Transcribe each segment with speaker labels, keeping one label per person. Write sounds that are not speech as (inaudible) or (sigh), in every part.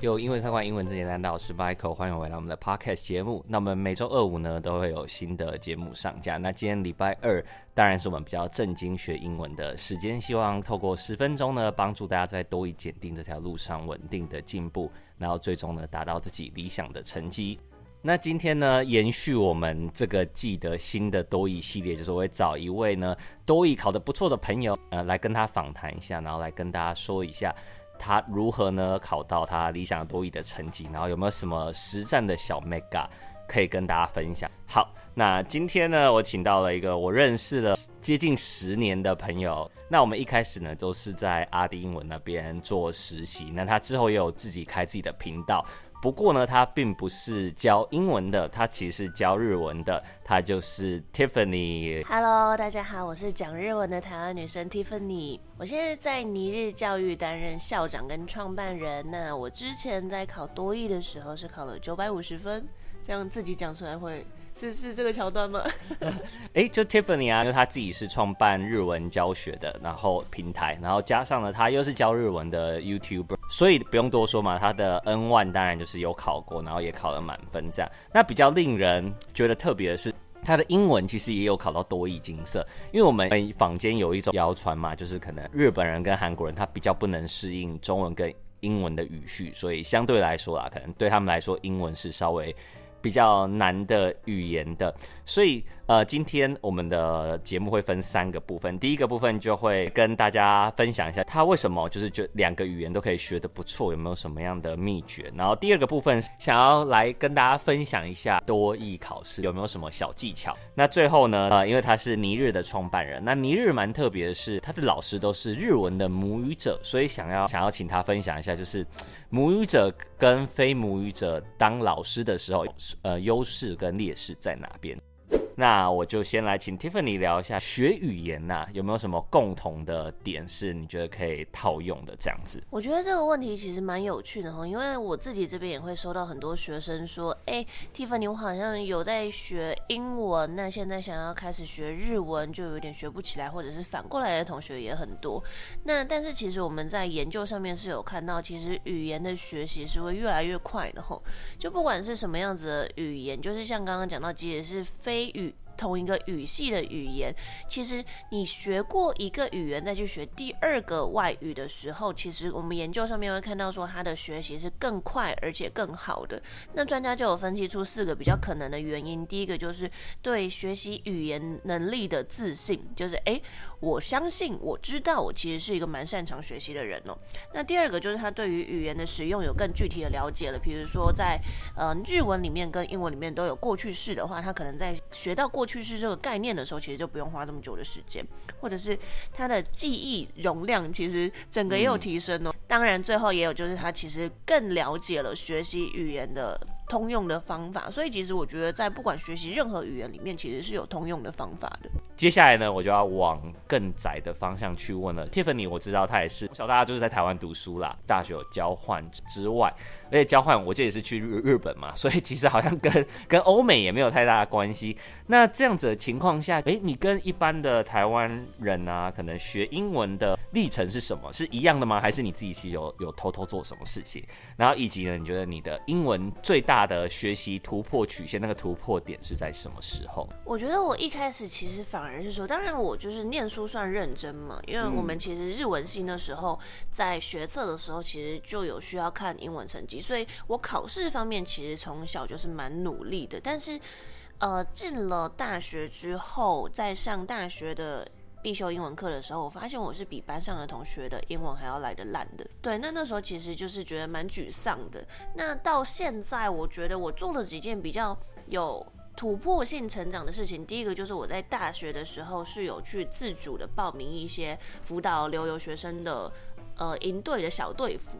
Speaker 1: 有英文看惯英文这简单，我是 Michael，欢迎回来我们的 Podcast 节目。那我们每周二五呢都会有新的节目上架。那今天礼拜二当然是我们比较正经学英文的时间，希望透过十分钟呢帮助大家在多益检定这条路上稳定的进步，然后最终呢达到自己理想的成绩。那今天呢延续我们这个季的新的多益系列，就是我会找一位呢多益考得不错的朋友，呃来跟他访谈一下，然后来跟大家说一下。他如何呢？考到他理想多益的成绩，然后有没有什么实战的小 mega 可以跟大家分享？好，那今天呢，我请到了一个我认识了接近十年的朋友。那我们一开始呢，都是在阿迪英文那边做实习。那他之后也有自己开自己的频道。不过呢，他并不是教英文的，他其实是教日文的。他就是 Tiffany。
Speaker 2: Hello，大家好，我是讲日文的台湾女生 Tiffany。我现在在尼日教育担任校长跟创办人。那我之前在考多益的时候是考了九百五十分，这样自己讲出来会。是是这个桥段吗？(laughs)
Speaker 1: 哎，就 Tiffany 啊，就他自己是创办日文教学的，然后平台，然后加上了他又是教日文的 YouTuber，所以不用多说嘛，他的 N1 当然就是有考过，然后也考了满分这样。那比较令人觉得特别的是，他的英文其实也有考到多益金色，因为我们坊间有一种谣传嘛，就是可能日本人跟韩国人他比较不能适应中文跟英文的语序，所以相对来说啊，可能对他们来说英文是稍微。比较难的语言的，所以呃，今天我们的节目会分三个部分。第一个部分就会跟大家分享一下他为什么就是就两个语言都可以学得不错，有没有什么样的秘诀。然后第二个部分想要来跟大家分享一下多益考试有没有什么小技巧。那最后呢，呃，因为他是尼日的创办人，那尼日蛮特别的是他的老师都是日文的母语者，所以想要想要请他分享一下，就是母语者跟非母语者当老师的时候。呃，优势跟劣势在哪边？那我就先来请 Tiffany 聊一下学语言呐、有没有什么共同的点是你觉得可以套用的这样子？
Speaker 2: 我觉得这个问题其实蛮有趣的哈，因为我自己这边也会收到很多学生说，哎，Tiffany，我好像有在学英文，那现在想要开始学日文，就有点学不起来，或者是反过来的同学也很多。那但是其实我们在研究上面是有看到，其实语言的学习是会越来越快的哈，就不管是什么样子的语言，就是像刚刚讲到，即使是非语。it 同一个语系的语言，其实你学过一个语言再去学第二个外语的时候，其实我们研究上面会看到说，它的学习是更快而且更好的。那专家就有分析出四个比较可能的原因，第一个就是对学习语言能力的自信，就是诶，我相信我知道我其实是一个蛮擅长学习的人哦。那第二个就是他对于语言的使用有更具体的了解了，比如说在呃日文里面跟英文里面都有过去式的话，他可能在学到过去。去式这个概念的时候，其实就不用花这么久的时间，或者是他的记忆容量，其实整个也有提升哦。当然，最后也有就是他其实更了解了学习语言的通用的方法，所以其实我觉得在不管学习任何语言里面，其实是有通用的方法的。
Speaker 1: 接下来呢，我就要往更窄的方向去问了。Tiffany，我知道他也是，我小大家就是在台湾读书啦，大学有交换之外，而且交换我这也是去日日本嘛，所以其实好像跟跟欧美也没有太大的关系。那这样子的情况下，诶，你跟一般的台湾人啊，可能学英文的历程是什么？是一样的吗？还是你自己其实有有偷偷做什么事情？然后以及呢，你觉得你的英文最大的学习突破曲线，那个突破点是在什么时候？
Speaker 2: 我觉得我一开始其实反而是说，当然我就是念书算认真嘛，因为我们其实日文系那时候在学测的时候，其实就有需要看英文成绩，所以我考试方面其实从小就是蛮努力的，但是。呃，进了大学之后，在上大学的必修英文课的时候，我发现我是比班上的同学的英文还要来得烂的。对，那那时候其实就是觉得蛮沮丧的。那到现在，我觉得我做了几件比较有突破性成长的事情。第一个就是我在大学的时候是有去自主的报名一些辅导留游学生的呃营队的小队服。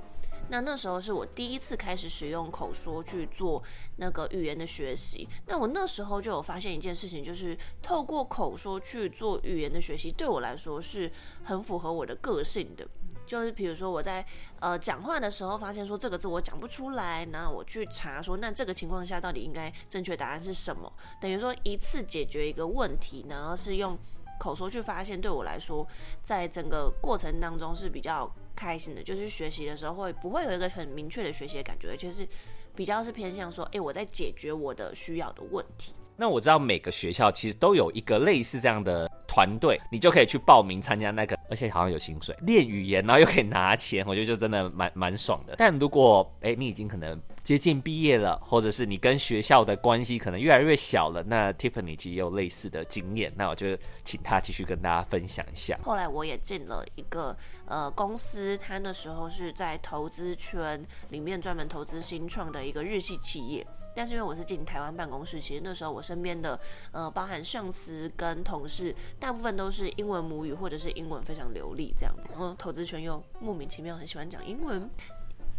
Speaker 2: 那那时候是我第一次开始使用口说去做那个语言的学习。那我那时候就有发现一件事情，就是透过口说去做语言的学习，对我来说是很符合我的个性的。就是比如说我在呃讲话的时候，发现说这个字我讲不出来，然后我去查说，那这个情况下到底应该正确答案是什么？等于说一次解决一个问题，然后是用口说去发现，对我来说，在整个过程当中是比较开心的。就是学习的时候会不会有一个很明确的学习的感觉，而且是比较是偏向说，哎，我在解决我的需要的问题。
Speaker 1: 那我知道每个学校其实都有一个类似这样的团队，你就可以去报名参加那个，而且好像有薪水，练语言，然后又可以拿钱，我觉得就真的蛮蛮爽的。但如果诶，你已经可能接近毕业了，或者是你跟学校的关系可能越来越小了，那 Tiffany 其实有类似的经验，那我就请他继续跟大家分享一下。
Speaker 2: 后来我也进了一个呃公司，他那时候是在投资圈里面专门投资新创的一个日系企业。但是因为我是进台湾办公室，其实那时候我身边的呃，包含上司跟同事，大部分都是英文母语或者是英文非常流利这样。然后投资圈又莫名其妙很喜欢讲英文，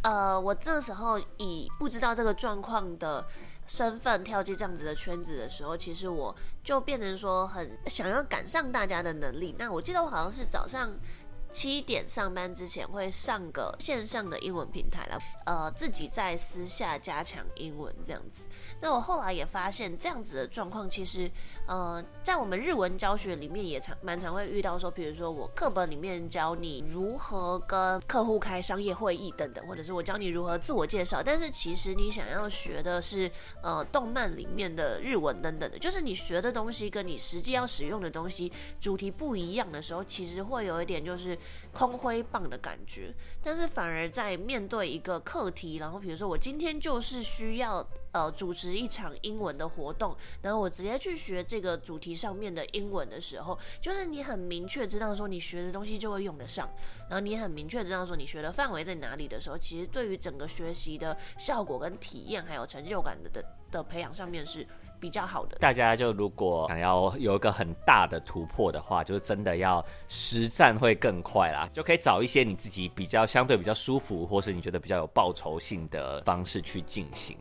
Speaker 2: 呃，我这时候以不知道这个状况的身份跳进这样子的圈子的时候，其实我就变成说很想要赶上大家的能力。那我记得我好像是早上。七点上班之前会上个线上的英文平台了，呃，自己在私下加强英文这样子。那我后来也发现这样子的状况，其实，呃，在我们日文教学里面也常蛮常会遇到，说，比如说我课本里面教你如何跟客户开商业会议等等，或者是我教你如何自我介绍，但是其实你想要学的是，呃，动漫里面的日文等等的，就是你学的东西跟你实际要使用的东西主题不一样的时候，其实会有一点就是。空挥棒的感觉，但是反而在面对一个课题，然后比如说我今天就是需要呃主持一场英文的活动，然后我直接去学这个主题上面的英文的时候，就是你很明确知道说你学的东西就会用得上，然后你很明确知道说你学的范围在哪里的时候，其实对于整个学习的效果跟体验还有成就感的的的培养上面是。(laughs) 比较好的，
Speaker 1: 大家就如果想要有一个很大的突破的话，就是真的要实战会更快啦，就可以找一些你自己比较相对比较舒服，或是你觉得比较有报酬性的方式去进行。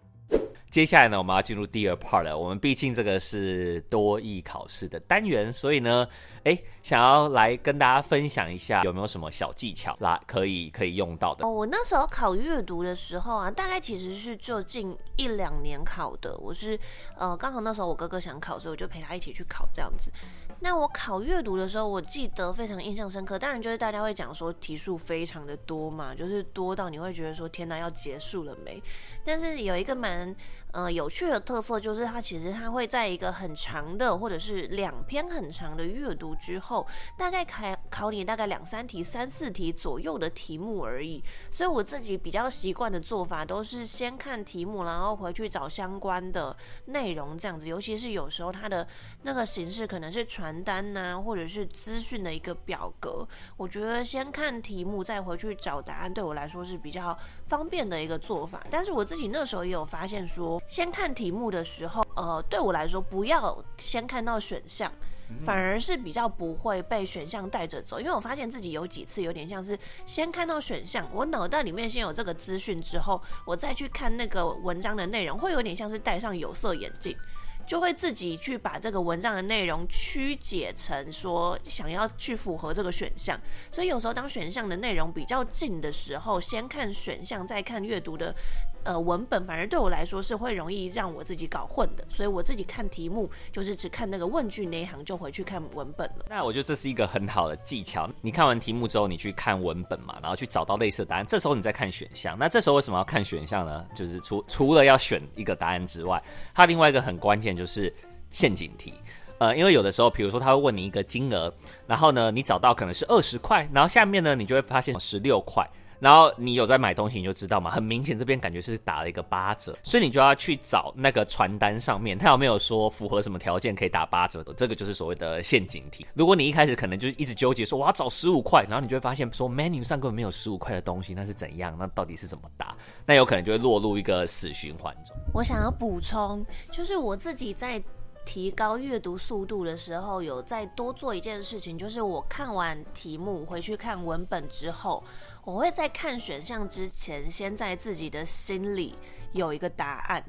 Speaker 1: 接下来呢，我们要进入第二 part 了。我们毕竟这个是多益考试的单元，所以呢，哎，想要来跟大家分享一下，有没有什么小技巧啦，可以可以用到的。
Speaker 2: 哦，我那时候考阅读的时候啊，大概其实是就近一两年考的。我是呃，刚好那时候我哥哥想考，所以我就陪他一起去考这样子。那我考阅读的时候，我记得非常印象深刻。当然，就是大家会讲说题数非常的多嘛，就是多到你会觉得说天哪，要结束了没？但是有一个蛮呃有趣的特色，就是它其实它会在一个很长的或者是两篇很长的阅读之后，大概考考你大概两三题、三四题左右的题目而已。所以我自己比较习惯的做法，都是先看题目，然后回去找相关的内容这样子。尤其是有时候它的那个形式可能是传。传单呐，或者是资讯的一个表格，我觉得先看题目再回去找答案，对我来说是比较方便的一个做法。但是我自己那时候也有发现说，先看题目的时候，呃，对我来说不要先看到选项，反而是比较不会被选项带着走。因为我发现自己有几次有点像是先看到选项，我脑袋里面先有这个资讯之后，我再去看那个文章的内容，会有点像是戴上有色眼镜。就会自己去把这个文章的内容曲解成说想要去符合这个选项，所以有时候当选项的内容比较近的时候，先看选项再看阅读的。呃，文本反而对我来说是会容易让我自己搞混的，所以我自己看题目就是只看那个问句那一行，就回去看文本了。
Speaker 1: 那我觉得这是一个很好的技巧。你看完题目之后，你去看文本嘛，然后去找到类似的答案。这时候你再看选项。那这时候为什么要看选项呢？就是除除了要选一个答案之外，它另外一个很关键就是陷阱题。呃，因为有的时候，比如说他会问你一个金额，然后呢，你找到可能是二十块，然后下面呢，你就会发现十六块。然后你有在买东西，你就知道嘛。很明显，这边感觉是打了一个八折，所以你就要去找那个传单上面，它有没有说符合什么条件可以打八折的？这个就是所谓的陷阱题。如果你一开始可能就一直纠结说我要找十五块，然后你就会发现说 menu 上根本没有十五块的东西，那是怎样？那到底是怎么打？那有可能就会落入一个死循环中。
Speaker 2: 我想要补充，就是我自己在提高阅读速度的时候，有再多做一件事情，就是我看完题目回去看文本之后。我会在看选项之前，先在自己的心里有一个答案，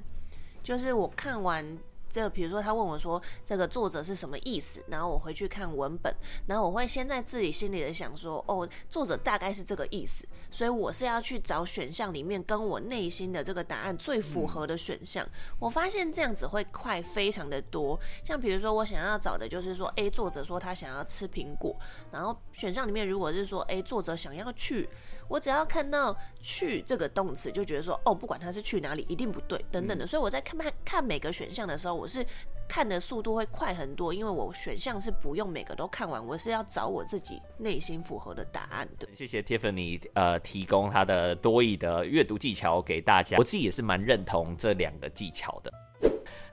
Speaker 2: 就是我看完这个比如说他问我说这个作者是什么意思，然后我回去看文本，然后我会先在自己心里的想说，哦，作者大概是这个意思，所以我是要去找选项里面跟我内心的这个答案最符合的选项。我发现这样子会快非常的多。像比如说我想要找的就是说，诶，作者说他想要吃苹果，然后选项里面如果是说，诶，作者想要去。我只要看到“去”这个动词，就觉得说哦，不管他是去哪里，一定不对，等等的。所以我在看看每个选项的时候，我是看的速度会快很多，因为我选项是不用每个都看完，我是要找我自己内心符合的答案的。
Speaker 1: 谢谢 Tiffany 呃提供他的多义的阅读技巧给大家，我自己也是蛮认同这两个技巧的。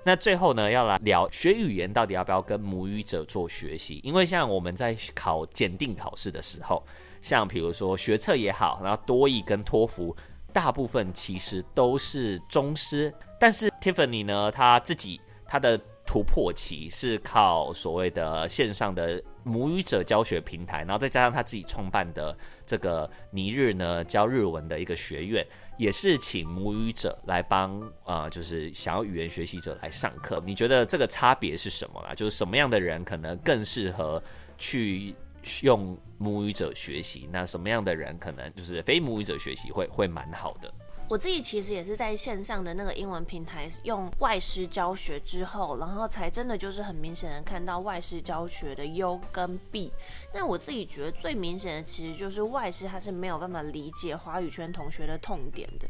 Speaker 1: 那最后呢，要来聊学语言到底要不要跟母语者做学习？因为像我们在考检定考试的时候。像比如说学测也好，然后多益跟托福，大部分其实都是中师。但是 Tiffany 呢，他自己他的突破期是靠所谓的线上的母语者教学平台，然后再加上他自己创办的这个尼日呢教日文的一个学院，也是请母语者来帮啊、呃，就是想要语言学习者来上课。你觉得这个差别是什么啦？就是什么样的人可能更适合去？用母语者学习，那什么样的人可能就是非母语者学习会会蛮好的？
Speaker 2: 我自己其实也是在线上的那个英文平台用外师教学之后，然后才真的就是很明显的看到外师教学的优跟弊。那我自己觉得最明显的其实就是外师他是没有办法理解华语圈同学的痛点的。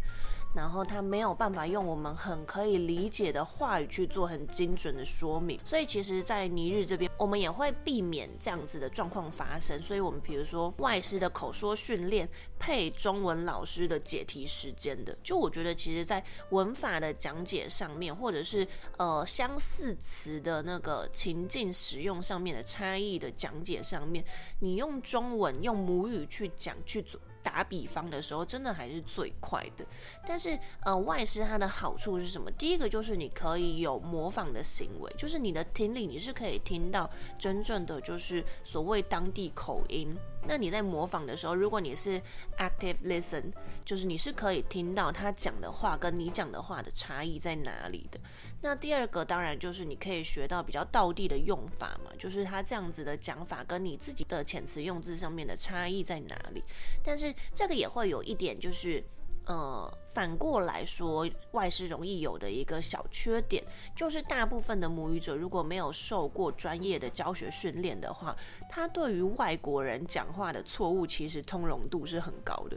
Speaker 2: 然后他没有办法用我们很可以理解的话语去做很精准的说明，所以其实，在尼日这边，我们也会避免这样子的状况发生。所以，我们比如说外师的口说训练配中文老师的解题时间的，就我觉得，其实在文法的讲解上面，或者是呃相似词的那个情境使用上面的差异的讲解上面，你用中文用母语去讲去做。打比方的时候，真的还是最快的。但是，呃，外师它的好处是什么？第一个就是你可以有模仿的行为，就是你的听力你是可以听到真正的就是所谓当地口音。那你在模仿的时候，如果你是 active listen，就是你是可以听到他讲的话跟你讲的话的差异在哪里的。那第二个当然就是你可以学到比较道地的用法嘛，就是他这样子的讲法跟你自己的遣词用字上面的差异在哪里。但是这个也会有一点就是。呃，反过来说，外师容易有的一个小缺点，就是大部分的母语者如果没有受过专业的教学训练的话，他对于外国人讲话的错误，其实通融度是很高的。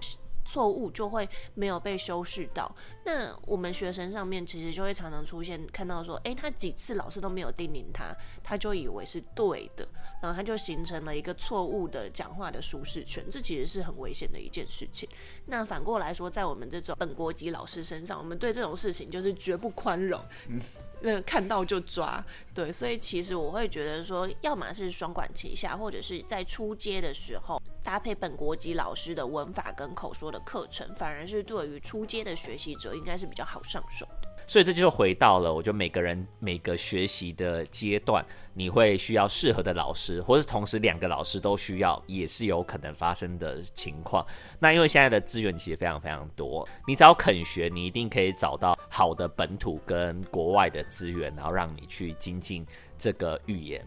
Speaker 2: 错误就会没有被修饰到，那我们学生上面其实就会常常出现看到说，诶，他几次老师都没有叮咛他，他就以为是对的，然后他就形成了一个错误的讲话的舒适圈，这其实是很危险的一件事情。那反过来说，在我们这种本国籍老师身上，我们对这种事情就是绝不宽容，嗯 (laughs) 那看到就抓，对，所以其实我会觉得说，要么是双管齐下，或者是在出街的时候。搭配本国籍老师的文法跟口说的课程，反而是对于初阶的学习者应该是比较好上手的。
Speaker 1: 所以这就回到了，我觉得每个人每个学习的阶段，你会需要适合的老师，或是同时两个老师都需要，也是有可能发生的情况。那因为现在的资源其实非常非常多，你只要肯学，你一定可以找到好的本土跟国外的资源，然后让你去精进这个语言。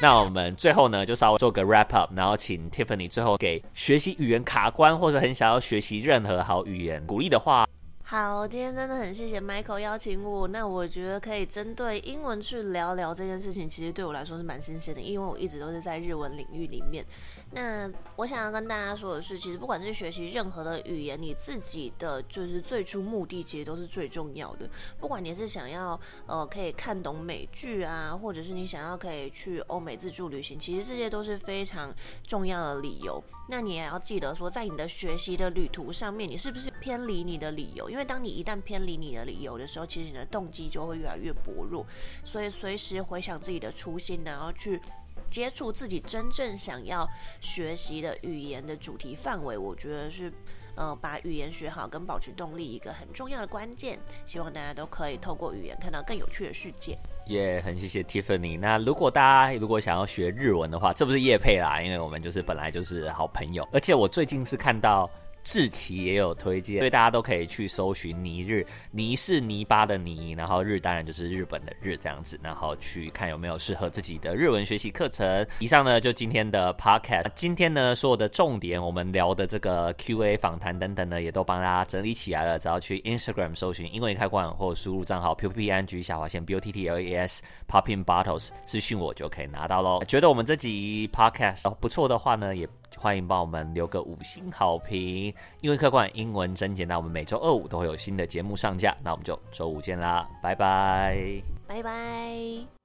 Speaker 1: (laughs) 那我们最后呢，就稍微做个 wrap up，然后请 Tiffany 最后给学习语言卡关或者很想要学习任何好语言鼓励的话。
Speaker 2: 好，今天真的很谢谢 Michael 邀请我。那我觉得可以针对英文去聊聊这件事情，其实对我来说是蛮新鲜的，因为我一直都是在日文领域里面。那我想要跟大家说的是，其实不管是学习任何的语言，你自己的就是最初目的，其实都是最重要的。不管你是想要呃可以看懂美剧啊，或者是你想要可以去欧美自助旅行，其实这些都是非常重要的理由。那你也要记得说，在你的学习的旅途上面，你是不是偏离你的理由？因为因为当你一旦偏离你的理由的时候，其实你的动机就会越来越薄弱。所以随时回想自己的初心，然后去。接触自己真正想要学习的语言的主题范围，我觉得是，呃，把语言学好跟保持动力一个很重要的关键。希望大家都可以透过语言看到更有趣的世界。
Speaker 1: 也、很谢谢 Tiffany。那如果大家如果想要学日文的话，这不是叶配啦，因为我们就是本来就是好朋友。而且我最近是看到志奇也有推荐，所以大家都可以去搜寻尼日，尼是泥巴的泥，然后日当然就是日本的日这样子，然后去看有没有适合自己的日文学习课程。以上呢就今天的 podcast，今天呢所有的重点，我们聊的这个 Q&A 访谈等等呢，也都帮大家整理起来了。只要去 Instagram 搜寻英文开罐，或输入账号 p p n g 下划线 b o t t l e s popping bottles 私讯我就可以拿到喽。觉得我们这集 podcast 不错的话呢，也欢迎帮我们留个五星好评。因为客观，英文真简单。我们每周二五都会有新的节目上架，那我们就周五见啦，拜拜，
Speaker 2: 拜拜。